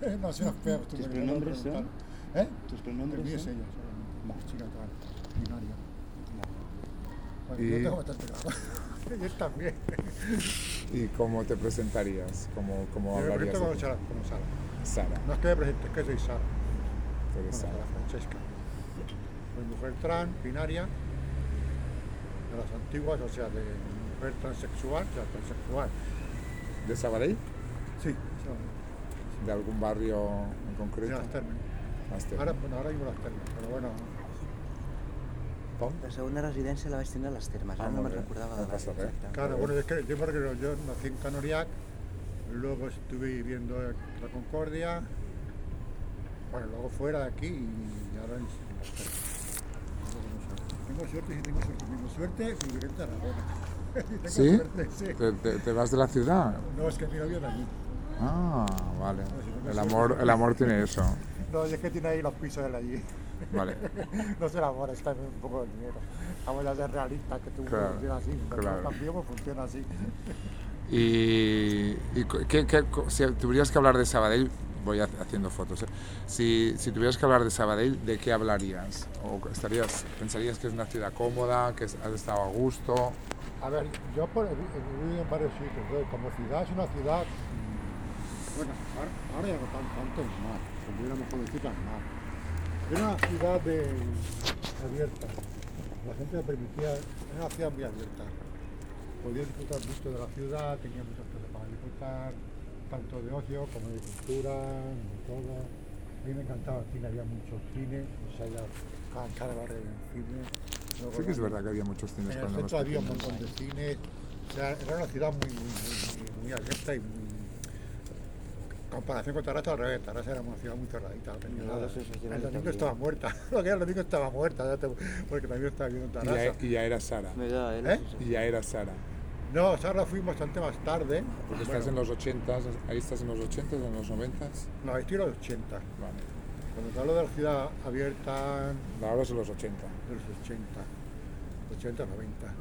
no, no espera, tú ¿Tus pronombres son? ¿Eh? ¿Tus El pronombres es son? ella, solamente. Chica. Bueno, Y- yo tengo bastante y él también. ¿Y cómo te presentarías? ¿Cómo, cómo Yo me presento de como? Sara, como Sara. Sara, No es que me presente, es que soy Sara. tú Bueno, eres Sara Sara. Francesca. Soy mujer trans, binaria, de las antiguas, o sea, de mujer transexual, o sea, transexual. ¿De Sabadell? Sí, sí, ¿De algún barrio en de concreto? las términos. Este. Ahora, bueno, ahora mismo las términos, pero bueno, Pom? La segunda residència la vaig tindre a les termes, Ah, ara no me'n recordava No de passa res. Claro, bueno, es que yo, recuerdo, yo nací en Canoriac, luego estuve viviendo en la Concordia, bueno, luego fuera de aquí y ahora en las Termas. Tengo suerte, sí tengo suerte. Tengo suerte y viviré en Tarragona. Tengo ¿Sí? suerte, sí. ¿Te, te- te vas de la ciudad? No, es que mi novio de allí. Ah, vale. El amor, el amor tiene eso. No, es que tiene ahí los pisos de allí. Vale. No se enamora, está un poco de dinero. Vamos a ser realistas, que tú Claro, funciona así. Claro. cambiamos funciona así. Y, y ¿qué- qué si tuvieras que hablar de Sabadell, voy ha- haciendo fotos, ¿eh? si, si tuvieras que hablar de Sabadell, ¿de qué hablarías? ¿O estarías, pensarías que es una ciudad cómoda, que has estado a gusto? A ver, yo he vi- he vivido en varios sitios. Como ciudad es una ciudad. Bueno, ahora, ahora ya no tan, tanto es más. Cuando éramos jovencitas más. Era una ciudad de, abierta. La gente le permitía. Era una ciudad muy abierta. Podía disfrutar mucho de la ciudad, tenía muchas cosas para disfrutar, tanto de ocio como de cultura, de todo. A mí me encantaba el cine, había muchos cines, o sea, ya cada, un cine. Luego Sí que es la- verdad que había muchos cines en el centro había un montón de cines. O sea, era una ciudad muy, muy, muy, muy abierta y muy. En comparación con Tarrasa, al revés. Tarrasa era una ciudad muy cerradita. No tenía No, nada. sí, el también. domingo estaba muerta. Lo que era el domingo estaba muerta. te- porque también estaba viviendo en Y ya, y ya era Sara. Me da, eh? ¿Eh? Y ya era Sara. No, Sarra fuimos bastante más tarde. Porque Bueno, estás en los 80, ahí estás en los 80, en los 90. No, estoy en los 80. Vale. Cuando te hablo de la ciudad abierta, Ahora son los 80. de los 80, 80, 90.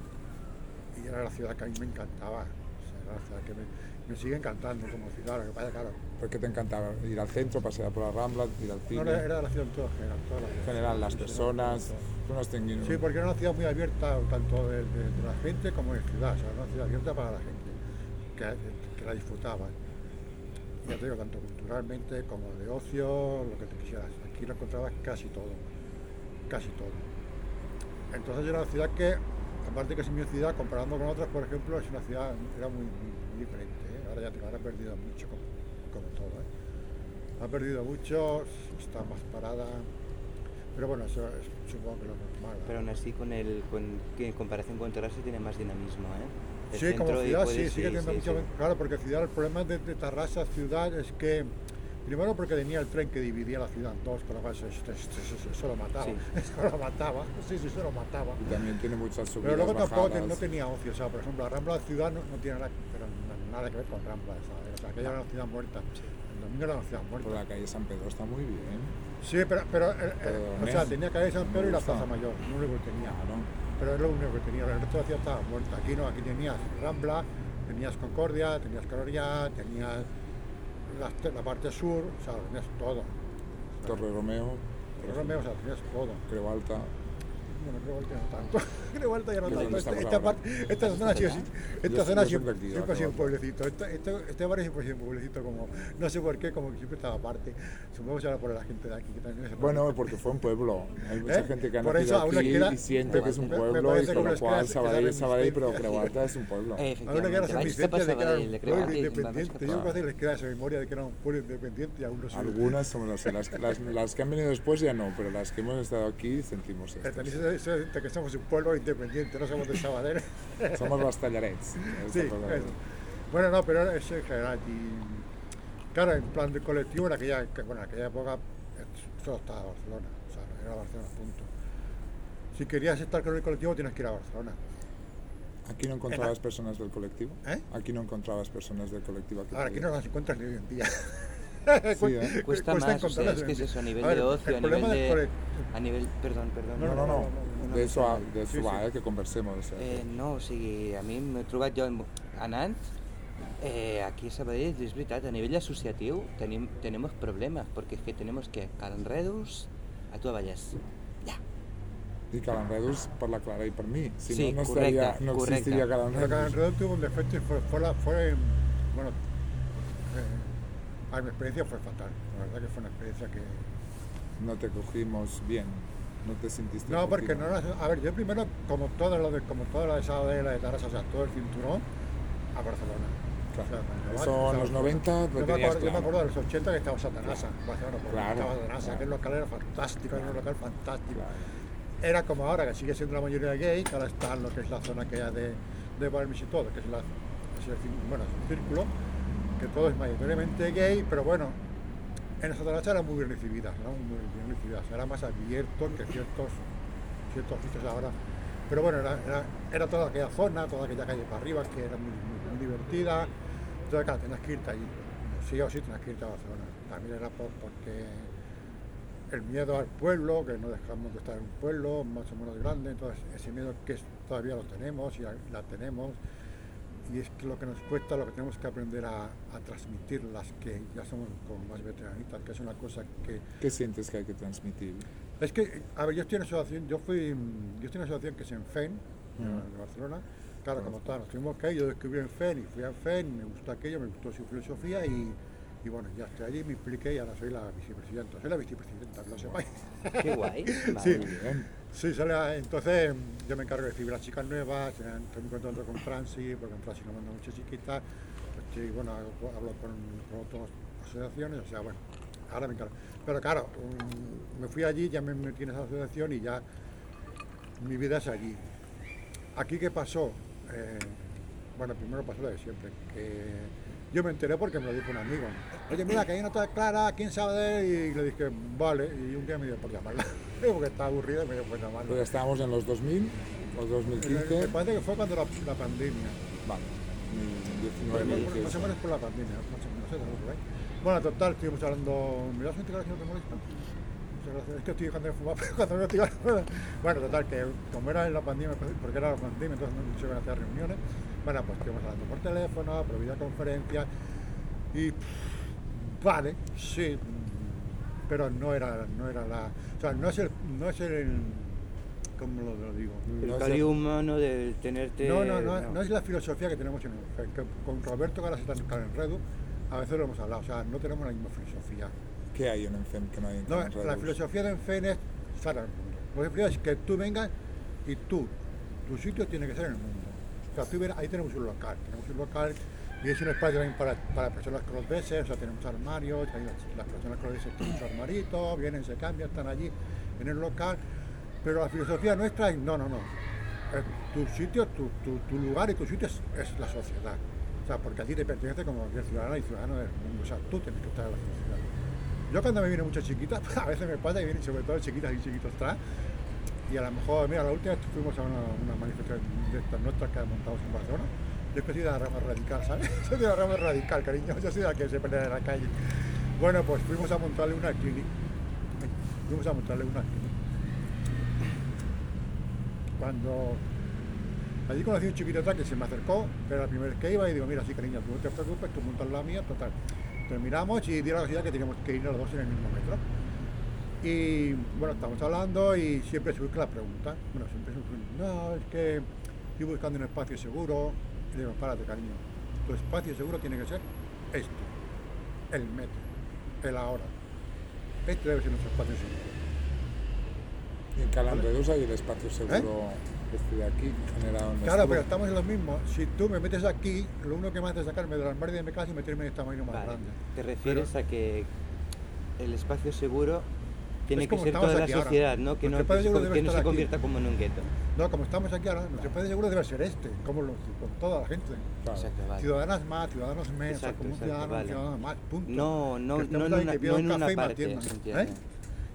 Y era la ciudad que a mí me encantaba. O sea, era la ciudad que me, me sigue encantando como ciudad. Lo que pasa, claro, ¿Por qué te encantaba? Ir al centro, pasear por la Rambla, ir al cine. no era, era la ciudad en general. Toda la en ciudad. general, las personas. has tenido- Sí, porque era una ciudad muy abierta, tanto de, de- de la gente como de ciudad. O sea, era una ciudad abierta para la gente, que, que la disfrutaba. Ya te digo, tanto culturalmente como de ocio, lo que te quisieras. Aquí lo encontrabas casi todo. Casi todo. Entonces era una ciudad que, aparte que es mi ciudad, comparando con otras, por ejemplo, es una ciudad, era muy, muy, muy diferente. Ahora ya te ahora ha perdido mucho, como, como todo. ¿eh? Ha perdido mucho, está más parada. Pero bueno, eso es, supongo que lo normal. ¿eh? Pero aún así, con el, con, que en comparación con Tarrasa tiene más dinamismo, ¿eh? El Sí, como ciudad puede- sí, sigue teniendo sí, mucho. sí. Claro, porque ciudad, el problema de, de Tarrasa ciudad es que. Primero porque tenía el tren que dividía la ciudad en dos, con lo cual eso, eso- eso- eso lo mataba. Sí. Eso lo mataba. Sí, sí, eso lo mataba. Y también tiene muchas subidas, Pero luego tampoco bajadas. no tenía ocio. O sea, por ejemplo, la Rambla de Ciudad no, no tiene nada, pero nada que ver con Rambla. ¿sabes? O sea, aquella era una ciudad muerta. El domingo era una ciudad muerta. la calle San Pedro está muy bien. Sí, pero, pero, eh, eh, Pero o sea, Nes, tenía calle San Pedro y la. Plaza Mayor. No lo que tenía. Claro. Pero es lo único que tenía, el resto de la ciudad estaba muerta. Aquí no, aquí tenías Rambla, tenías Concordia, tenías Caloría, tenías la, la parte sur, o sea, lo tenías todo. Torre Romeo, Pero Romeo, o sea, tenías todo. Creo Alta. Bueno, creo que ya no tanto. creo que ya no ¿De tanto. Esta, esta, ahora? parte- esta zona ha sido, así- esta zona siempre, ha sido un pueblecito. Este, este, este barrio siempre ha sido un pueblecito, como, no sé por qué, como que siempre estaba aparte. Supongo que será por la gente de aquí que también es Bueno, porque fue un pueblo. Hay mucha ¿Eh? gente que ha Por nacido aquí queda- y siente que es un me- me pueblo y con lo cual queda- Sabadell queda es Sabadell, pero Alta es un pueblo. Eh, A uno que era efectivamente, vaig resistencia cap a de que era Sabadell, un pueblo independiente. Yo creo que les queda esa memoria de que era un pueblo independiente y aún no. Algunas somos las, las, las, las que han venido después ya no, pero las que hemos estado aquí sentimos Eh, esto. De que somos un pueblo independiente, no somos de Sabadell. Somos los tallarets. sí, eso. Bueno, no, pero es en general. Y, claro, en plan de colectivo, en aquella, bueno, en aquella época solo estaba Barcelona. O sea, era Barcelona, punto. Si querías estar con el colectivo, tienes que ir a Barcelona. Aquí no encontrabas personas del colectivo. ¿Eh? Aquí no encontrabas personas del colectivo. Ahora, aquí no las encuentras ni hoy en día. Sí, ¿eh? Cuesta más, o sea, es que es eso, a nivel de ocio, a nivel de... A nivel... Perdón, perdón. No, no, no. Una De eso, a- de eso Sí, va, sí. eh, que conversemos. o sea, Eh, no, o sigui, a mi m'he trobat jo en- anant Eh, aquí a Sabadell, és veritat, a nivell associatiu tenim, tenemos problemas, porque es que tenemos que Calanredus a tu a Vallès. Ya. Y Calanredus por la Clara y por mí. Si Sí, no, no, correcte, estaría, no correcte. existiría cada enredo tuvo un defecto y fue, fue, la- fue, bueno, a ver, mi experiencia fue fatal. La verdad que fue una experiencia que... No te cogimos bien. No te sentiste No, porque no era... A ver, yo primero, como todo lo de, como toda la de la de Tarasa, o sea, todo el cinturón, a Barcelona. Claro. O sea, Eso en los 90 lo yo me, acuerdo, yo me claro. acuerdo de los 80 que estaba Satanasa, en Barcelona, Claro, estaba Satanasa, claro. aquel local era fantástico, era un local fantástico. Claro. Era como ahora, que sigue siendo la mayoría gay, que ahora está en lo que es la zona que de, de Balmis y todo, que es, la, es el, bueno, es el círculo, que todo es mayoritariamente gay, pero bueno, en esa zona era muy bien recibida, ¿no? muy bien recibida, era más abierto que ciertos, ciertos sitios ahora. Pero bueno, era, era, toda aquella zona, toda aquella calle para arriba, que era muy, muy, divertida. Entonces, claro, tenías que irte allí. Sí o sí tenías que irte a Barcelona. También era por, porque el miedo al pueblo, que no dejamos de estar en un pueblo más o menos grande, entonces ese miedo que todavía lo tenemos y la tenemos, y es que lo que nos cuesta, lo que tenemos que aprender a, a transmitir las que ya somos como más veteranitas, que es una cosa que... ¿Qué sientes que hay que transmitir? Es que, a ver, yo estoy en una asociación, yo fui, yo estoy en una asociación que es en FEN, Mm. de Barcelona, claro, como todas, nos tuvimos que ir, yo descubrí en FEN y fui a FEN, me gustó aquello, me gustó su filosofía y... Y bueno, ya estoy allí, me expliqué y ahora soy la vicepresidenta. Soy la vicepresidenta, que lo sepáis. Qué guay. Sí. Vale. Muy bien. Sí, sale, entonces yo me encargo de recibir a las chicas nuevas, eh, estoy muy contento con Franci, porque con Franci nos manda muchas chiquitas, estoy, bueno, hablo con, con otras asociaciones, o sea, bueno, ahora me encargo. Pero claro, um, me fui allí, ya me metí en esa asociación y ya mi vida es allí. ¿Aquí qué pasó? Eh, bueno, primero pasó lo de siempre, que yo me enteré porque me lo dijo un amigo. Oye, mira, que hay una está clara, ¿quién sabe? Y le dije, vale, y un día me dio por llamarla, porque estaba aburrido y me dio por llamarla. Pues estábamos en los 2000, los Me 2015. parece que fue cuando la, la pandemia. Vale. Bueno, 2019, más o 2015. menos por la pandemia, más o menos, ¿eh? por ahí. Bueno, total, estuvimos hablando. ¿Me das un cigarro si no te molesta? Muchas gracias. Es que estoy dejando de fumar cuando me cigarro. Bueno, total, que como era en la pandemia, porque era la pandemia, entonces no se iban a hacer reuniones. Bueno, pues estuvimos hablando por teléfono, por videoconferencia. Y. pff, Vale, sí. Pero no era, no era la. O sea, no es el. No es el ¿Cómo lo, lo digo? El No cali humano de tenerte... No, no, no, no es la filosofía que tenemos en que con Roberto Garas está en Redu, a veces lo hemos hablado, o sea, no tenemos la misma filosofía. ¿Qué hay en ENFEM que no hay en No, la filosofía de Enfen es estar el mundo. Lo que es que tú vengas y tú, tu sitio tiene que ser en el mundo. O ahí tenemos un local, tenemos un local y es un espacio también para, para personas crossdressers, o sea, tenemos armarios, las, personas crossdressers tienen su armarito, vienen, se cambian, están allí en el local, pero la filosofía nuestra es, no, no, no, Eh, tu sitio, tu, tu, tu lugar y tu sitio es, la sociedad. O sea, porque a ti te pertenece como cualquier ciudadana y ciudadano del mundo, o sea, tú tienes que estar en la sociedad. Yo cuando me vienen muchas chiquitas, a veces me pasa que vienen sobre todo chiquitas y chiquitos atrás, y a lo mejor, mira, la última vez fuimos a una, manifestación de estas nuestras que montamos en Barcelona, yo es que soy de la rama radical, ¿sabes? Soy de la rama radical, cariño, yo soy la que se pelea en la calle. Bueno, pues fuimos a montarle una clinic. Fuimos a montarle una clinic. Cuando allí conocí un chiquito que se me acercó, que era la primera vez que iba, y digo, mira, sí, cariño, tú no te preocupes, tú montas la mía, total. Terminamos y di la casualidad que teníamos que ir los dos en el mismo metro. Y bueno, estamos hablando y siempre surge la pregunta. Bueno, siempre surge, no, es que estoy buscando un espacio seguro. Y digo, párate, cariño. Tu espacio seguro tiene que ser este, el metro, el ahora. Este debe ser nuestro espacio seguro. Y en Calanredus hay el espacio seguro este de aquí, generado en ¿Eh? Claro, pero estamos en lo mismo. Si tú me metes aquí, lo único que me hace es sacarme del armario de mi casa y meterme en este tamaño más Vale. grande. Te refieres a que el espacio seguro tiene Es que ser toda la aquí ahora. sociedad, ¿no? Que no, que que no se aquí. convierta como en un gueto. No, como estamos aquí ahora, nuestro espacio seguro debe ser este, como lo- con toda la gente. Claro. Exacto, vale. Ciudadanas más, ciudadanos menos, o sea, Exacto, como un exacto, ciudadano, un vale. ciudadano más, punto. No, no, no en una, no en una parte. ¿eh?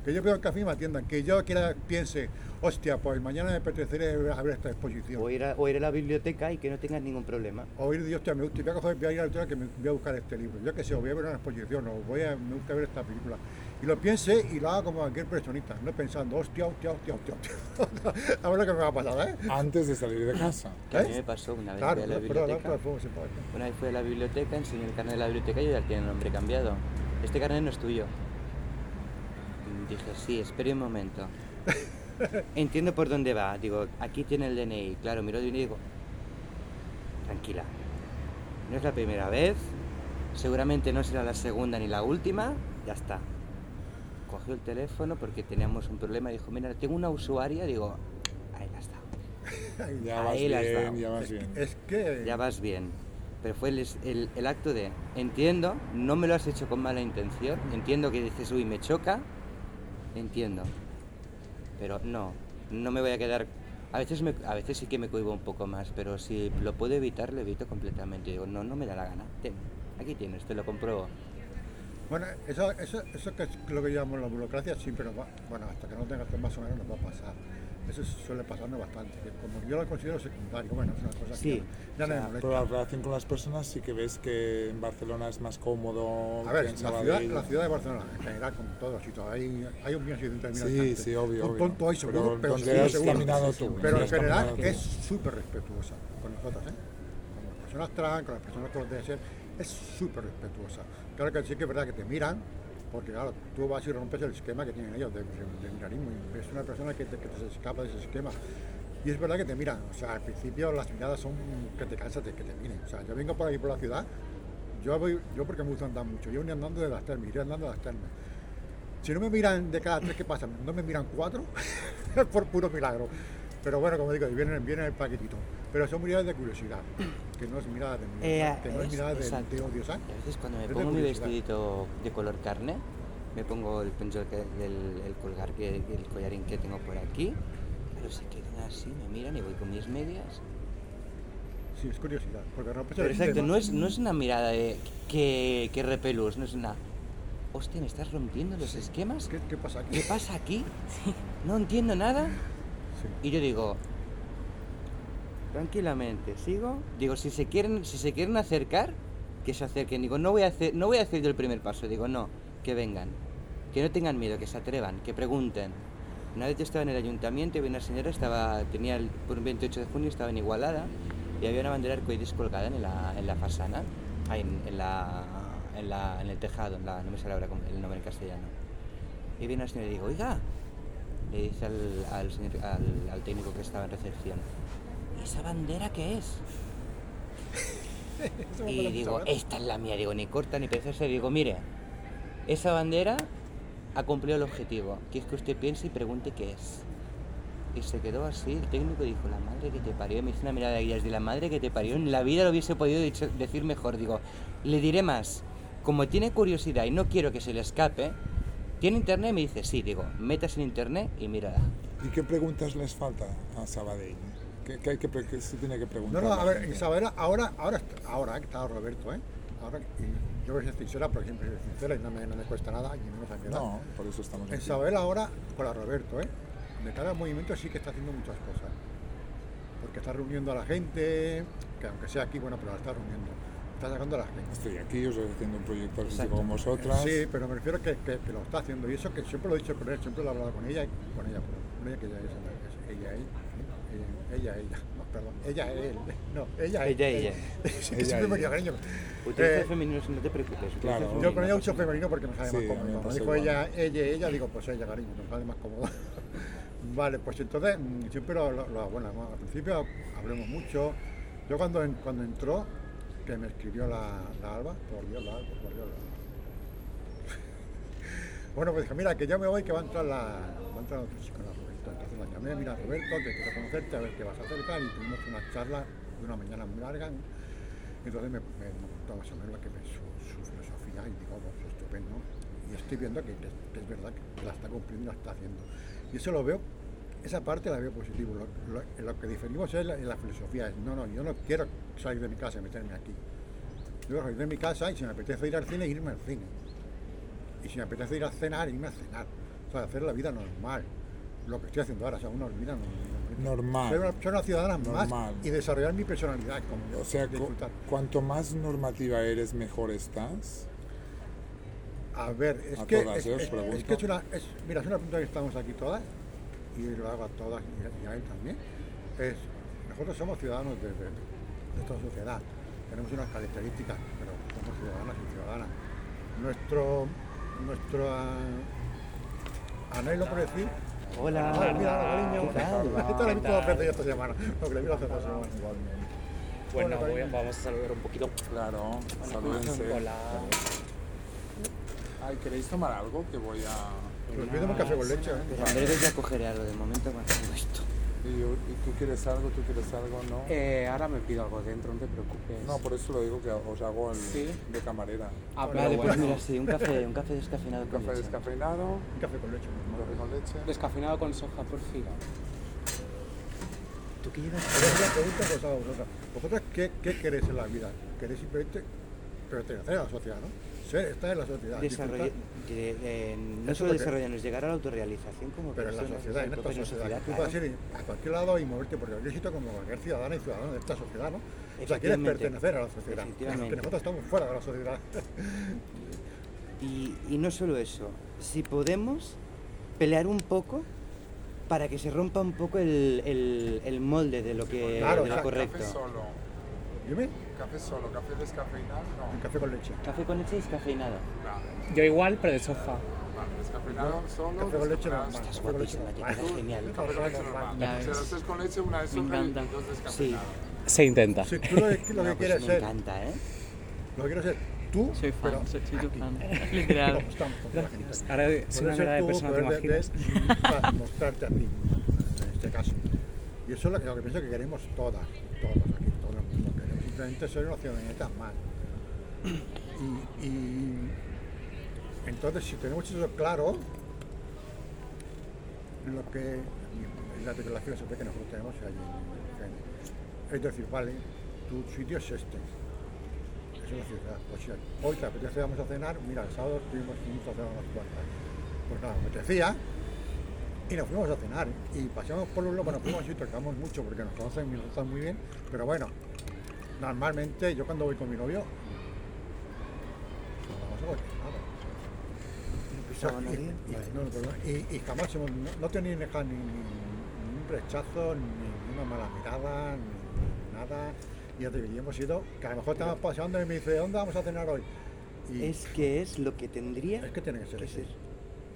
Que yo veo que a mí me atiendan, que yo quiera, piense, hostia, pues mañana me apetecería ver esta exposición. O ir, a, o ir a la biblioteca y que no tengas ningún problema. O ir, Dios, hostia, me gusta, voy a, coger, voy a ir a la biblioteca que me voy a buscar este libro. Yo que sé, o voy a ver una exposición, o voy a, me gusta ver esta película. Y lo piense y lo haga como cualquier personista, no pensando, hostia, hostia, hostia, hostia, hostia. a ver lo que me va a pasar, ¿eh? Antes de salir de casa. Que a mí me pasó una vez Claro, fui a la biblioteca. Una vez fui a la biblioteca, enseñé el carnet de la biblioteca y ya tiene el nombre cambiado. Este carnet no es tuyo. Dije, sí, espere un momento. Entiendo por dónde va. Digo, aquí tiene el DNI. Claro, miro el DNI y digo, tranquila. No es la primera vez, seguramente no será la segunda ni la última, ya está. Cogió el teléfono porque teníamos un problema dijo, mira, tengo una usuaria, digo, ahí la está. Ya vas Ahí bien, ya vas bien. Es que... Ya vas bien. Pero fue el, el- el acto de, entiendo, no me lo has hecho con mala intención, entiendo que dices, uy, me choca, entiendo. Pero no, no me voy a quedar... A veces, me- a veces sí que me cohibo un poco más, pero si lo puedo evitar, lo evito completamente. Digo, no, no me da la gana. Ten, aquí tienes, te lo compruebo. Bueno, eso, eso, eso que es lo que llamamos la burocracia siempre nos va, bueno, hasta que no tengas más o menos nos va a pasar. Eso suele pasarnos bastante, que como yo lo considero secundario, bueno, es una cosa Sí, que ya no o sea, me. Pero la relación con las personas sí que ves que en Barcelona es más cómodo A ver, la ciudad, la ciudad de Barcelona, en general, con todos los sitios, hay, hay un bien sin terminar Sí, sí, obvio, Un tonto hay seguro, Pero pero, donde sí, seguro. tú, Pero en general es súper respetuosa con nosotros, ¿eh? Con las personas trans, con las personas como debe ser, es súper respetuosa. Claro que sí que es verdad que te miran, porque claro, tú vas y rompes el esquema que tienen ellos de, de, mirarismo, es una persona que te, escapa de ese esquema. Y es verdad que te miran, o sea, al principio las miradas son que te cansas de que te miren. O sea, yo vengo por ahí por la ciudad, yo voy, yo porque me gusta andar mucho, yo voy andando de las termas, iré andando de las termas. Si no me miran de cada tres que pasan, no me miran cuatro, es por puro milagro. Pero bueno, como digo, vienen, vienen el paquetito. Pero son miradas de curiosidad, que no es mirada de, Eh, que no es es- mirada de, de odio, a veces cuando me Es pongo mi vestidito de color carne, me pongo el pencho que- el, el colgar que el collarín que tengo por aquí, claro, se quedan así, me miran y voy con mis medias. Sí, es curiosidad. Porque rompes Pero el exacto, no es, no es una mirada de que, que repelús, no es una... Hostia, ¿me estás rompiendo los esquemas? ¿Qué, qué pasa aquí? ¿Qué pasa aquí? No entiendo nada. Sí. Y yo digo, tranquilamente, sigo. Digo, si se quieren, si se quieren acercar, que se acerquen. Digo, no voy a hacer, no voy a hacer yo el primer paso. Digo, no, que vengan. Que no tengan miedo, que se atrevan, que pregunten. Una vez yo estaba en el ayuntamiento y una señora, estaba, tenía el, por un 28 de junio, estaba en Igualada y había una bandera arcoíris colgada en la, en la fasana, en, en la, en, el tejado, en la, no me sale ahora el nombre en castellano. Y viene una señora y digo, oiga, le dice al, señor- al- al técnico que estaba en recepción, ¿y esa bandera qué es? Y digo, esta es la mía, digo, ni corta ni preciosa. Digo, mire, esa bandera ha cumplido el objetivo, que es que usted piense y pregunte qué es. Y se quedó así, el técnico dijo, la madre que te parió, me hizo una mirada de ellas, de la madre que te parió, en la vida lo hubiese podido dicho- decir mejor. Digo, le diré más, como tiene curiosidad y no quiero que se le escape, ¿tiene internet? Me dice, sí, digo, metas en internet y mírala. ¿Y qué preguntas les falta a Sabadell? ¿Qué, qué hay que, qué se tiene que No, preguntar? no, la a ver, gente? Isabela, ahora, ahora, está- ahora que está Roberto, ¿eh? Ahora, y yo voy a ser sincera, porque siempre soy sincera y no me, no me cuesta nada, y menos a mi edad. No, por eso estamos En aquí. Isabel ahora, con la Roberto, ¿eh? De cara al movimiento sí que está haciendo muchas cosas. Porque está reuniendo a la gente, que aunque sea aquí, bueno, pero la está reuniendo. Está sacando a la gente. Estoy aquí, os estoy haciendo un proyecto artístico con vosotras. Sí, pero me refiero que, que, que lo está haciendo. Y eso que siempre lo he dicho con él, siempre lo he hablado con ella, y con ella, con ella que ella es, es ella, él, eh, ella, ella, no, perdón, ella, él, no, ella, Ella, él. ella. Sí, que siempre me ella. cariño. Utiliza Eh, el femenino, no te preocupes. Claro. femenino, Yo con ella uso femenino porque me sale Sí, más cómodo. me Cuando dijo igual. ella, ella, ella, digo, pues ella, cariño, me sale más cómodo. vale, pues entonces, mm, siempre lo, lo- bueno, al principio hablemos mucho. Yo cuando, cuando entró, que me escribió la, la Alba, por Dios, la Alba, por Dios, la Bueno, pues dije, mira, que yo me voy, que va a entrar la, va a entrar otro chico, la Entonces la llamé, mira, Roberto, que quiero conocerte, a ver qué vas a hacer y tuvimos una charla de una mañana muy larga. Entonces me, me, me contó más o menos que es su, filosofía y digo, pues estupendo. Y estoy viendo que, es verdad que la está cumpliendo la está haciendo. Y eso lo veo, esa parte la veo positivo. Lo, que diferimos es la, la filosofía. No, no, yo no quiero salir de mi casa y meterme aquí. Yo salir de mi casa y si me apetece ir al cine, irme al cine. Y si me apetece ir a cenar, irme a cenar. sea, hacer la vida normal. Lo que estoy haciendo ahora, o sea, una vida normal. Ser una, ciudadana Normal. más y desarrollar mi personalidad. Como O sea, cu- cuanto más normativa eres, mejor estás. A ver, es A que, todas, es, ¿eh? Es- pregunto. es que es una, es, mira, es una pregunta que estamos aquí todas, y lo hago a todas y a, a él también. Es, nosotros somos ciudadanos de, de, de esta sociedad, tenemos unas características, pero somos ciudadanas y ciudadanas. Nuestro, nuestro ah, anhelo por decir, Hola. mira, cariño, esto lo he visto dos veces ya esta semana, lo que le vi hace dos semanas. Bueno, Hola, voy a- cariño. vamos a saludar un poquito. Claro, salúdense. Hola. Ay, ¿queréis tomar algo? Que voy a... Nos pidemos café con leche, ¿eh? Pero en breve ya cogeré algo, de momento esto. ¿Y, yo- y tú quieres algo? ¿Tú quieres algo? ¿No? Eh, ahora me pido algo dentro, no te preocupes. No, por eso lo digo que os hago el Sí. de camarera. Ah, pero Vale, pues mira, sí, un café, un café descafeinado Un con café leche. descafeinado, Un café con leche. un café con leche. Descafeinado con soja, por fin. ¿Tú qué llevas? Pero es una pregunta que os hago a vosotras. ¿Vosotras qué, qué queréis en la vida? ¿Queréis simplemente pertenecer a la sociedad, no? Ser, estar en la sociedad. No solo desarrollarnos, llegar a la autorrealización como pero en la sociedad, en esta propia sociedad. Tú claro. puedes ir a cualquier lado y moverte por el éxito como cualquier ciudadana y ciudadano de esta sociedad, ¿no? O sea, quieres pertenecer a la sociedad. Efectivamente. Que nosotros estamos fuera de la sociedad. Y, y no solo eso, si podemos pelear un poco para que se rompa un poco el, el- el molde de lo que Claro, de lo correcto. Café solo. Dime, Café solo, café descafeinado, no. café con leche. Café con leche y descafeinado. Vale, Yo igual, pero de soja. vale, descafeinado solo. Café con leche normal. Estás Café con leche guapísima, te normal. queda genial. Café con leche normal. Ya ves. los tres con leche, una de Me soja y encanta. dos descafeinados. Se intenta. Si tú lo, que- lo No, que pues quieres me ser, encanta, ¿eh? lo que quieres ser tú, Soy fan, pero soy, soy tu fan. Literal. Ahora soy una cara de tú, persona, ¿te imaginas? para mostrarte a ti, en este caso. Y eso es lo que, lo pienso que queremos todas, todos aquí, todo el mundo. Queremos simplemente más. Y, entonces, si tenemos eso claro, lo que la, la filosofía que nosotros tenemos en- es decir, vale, tu sitio es este. Es una ciudad. Pues si hoy te apetece vamos a cenar, mira, el sábado estuvimos juntos a cenar unas cuantas. Pues nada, me apetecía y nos fuimos a cenar. Y pasamos por un bueno, fuimos y tocamos mucho porque nos conocen y nos gustan muy bien. Pero bueno, normalmente yo cuando voy con mi novio, vamos a. ¿No Y- nadie? y, jamás hemos, no, no tenido ni, ni, ni un rechazo, ni una mala mirada, ni nada. Y hemos ido, que a lo mejor estamos paseando y me dice, ¿dónde vamos a cenar hoy? Y Es que es lo que tendría es que tiene que ser que así. ser.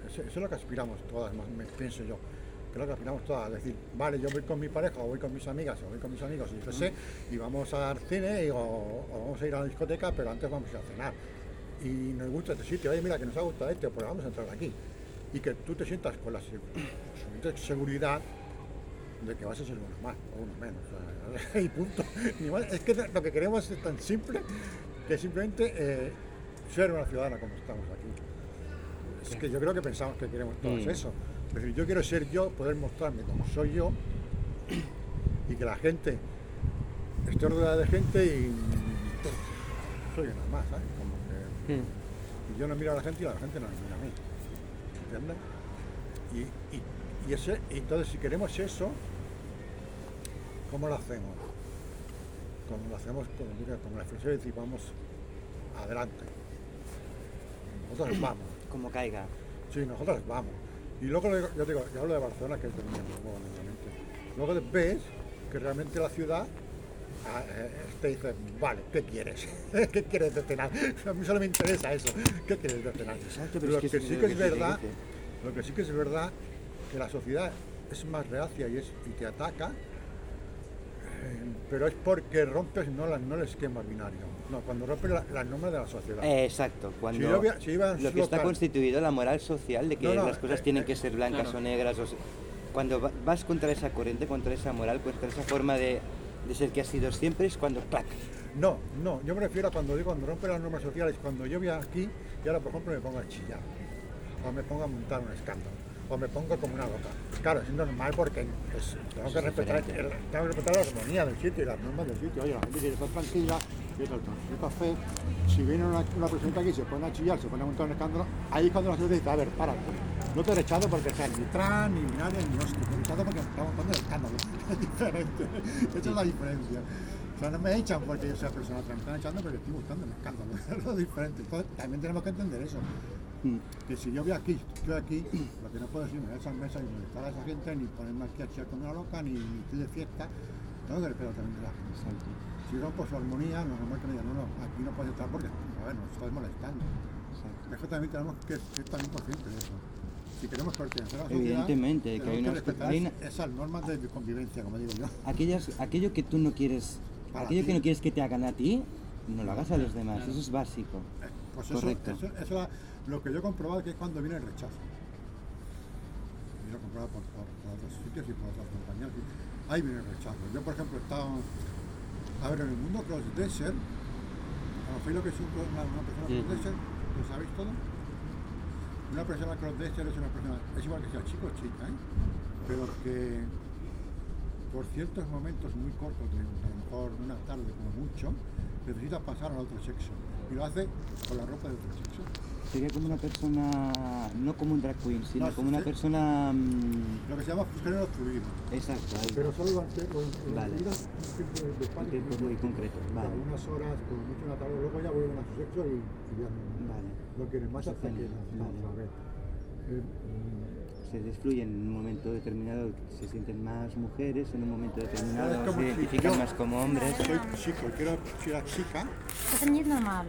Eso, eso es lo que aspiramos todas, más, me pienso yo. Lo que aspiramos todas. Es decir, vale, yo voy con mi pareja, o voy con mis amigas, o voy con mis amigos, y yo sé, y vamos al cine, y- o, o vamos a ir a la discoteca, pero antes vamos a ir a cenar. Y nos gusta este sitio, oye, mira, que nos ha gustado este, pues vamos a entrar aquí. Y que tú te sientas con la suficiente seguridad de que vas a ser uno más o uno menos. o sea, y punto. Es que lo que queremos es tan simple que simplemente eh, ser una ciudadana como estamos aquí. Es que yo creo que pensamos que queremos todos Mm. eso. Es decir, yo quiero ser yo, poder mostrarme como soy yo y que la gente esté rodeada de gente y pues, soy uno más, ¿sabes? Como que Mm. y yo no miro a la gente y la gente no me mira a mí. ¿Entiendes? Y, y, y ese, y entonces, si queremos eso, ¿cómo lo hacemos? Como lo hacemos, como, mira, como la expresión de decir, vamos adelante. Nosotros vamos. Como caiga. Sí, nosotros vamos. Y luego, yo digo, yo hablo de Barcelona, que es de normalmente. Luego ves que realmente la ciudad ah, eh, te dice, vale, ¿qué quieres? ¿Qué quieres de cenar? A mí solo me interesa eso. ¿Qué quieres de cenar? Exacto, pero lo es que sí que es que verdad, lo que sí que es verdad, que la sociedad es más reacia y, es, y te ataca, pero es porque rompes no, la- no el esquema binario, no, cuando rompes la- las normas de la sociedad. Eh, exacto, cuando yo si lo que está local- constituido la moral social de que No, no, las cosas eh, tienen eh, que ser blancas claro. o negras, o se- cuando va- vas contra esa corriente, contra esa moral, contra esa forma de, de ser que ha sido siempre, es cuando. No, no, yo me refiero a cuando digo cuando rompe las normas sociales, cuando yo voy aquí y ahora por ejemplo me pongo a chillar, o me pongo a montar un escándalo, o me pongo como una loca. Claro, es normal porque es- tengo, que respetar, el- tengo que respetar la armonía del sitio y las normas del sitio. Oye, la gente quiere estar tranquila, el el café, si viene una, una persona aquí y se pone a chillar, se pone a montar un escándalo, ahí es cuando la gente dice, a ver, para, no te he echado porque seas ni trans, ni nadie, ni hostia, te he echado porque está montando el escándalo. Es diferente, esa es la diferencia. O sea, no me echan porque yo sea persona trans, me están echando porque estoy buscando el escándalo, es lo diferente. Entonces, también tenemos que entender eso. Que si yo voy aquí, estoy aquí, lo que no puedo decir, me esa mesa y molestar a esa gente, ni ponerme aquí a con una loca, ni, ni estoy de fiesta, tengo que respetar también de la gente. Si rompo su armonía, no normal que me digan, no, no, aquí no puedes estar porque, a ver, nos estás molestando. Es que también tenemos que ser también conscientes de eso. Si queremos pertenecer a la sociedad, Evidentemente, que hay que respetar hay una- esas normas de convivencia, como digo yo. Aquellas, aquello que tú no quieres, Para aquello que no quieres que te hagan a ti, no lo hagas a los demás. Eso es básico. Eh, Pues eso, Correcto. eso, eso es lo que yo he comprobado que es cuando viene el rechazo. Yo lo he comprobado por, por, por otros sitios y por otras compañías. y Ahí viene el rechazo. Yo, por ejemplo, he estado. A ver, en el mundo crossdresser, ¿conocéis lo que es una, una persona Ujú. crossdresser? ¿Lo sabéis todo? Una persona crossdresser es una persona, es igual que sea chico o chica, ¿eh? pero que por ciertos momentos muy cortos, de a lo mejor una tarde como mucho, necesita pasar al otro sexo. Y lo hace con la ropa de otro sexo. Sería como una persona, no como un drag queen, sino No, como una sí. persona... mm, Lo que se llama género fluido. exacto, ahí. Pero solo durante Vale. un tiempo de, de Un espacio tiempo muy concreto, vale. Unas horas, como mucho una tarde, luego ya vuelven a su sexo y, y ya no, Vale. no quieren más hasta que Vale. Eh, mm, se desfluyen en un momento determinado, se sienten más mujeres, en un momento determinado se identifican más como hombres. Soy chico, quiero, quiero chica. Normal.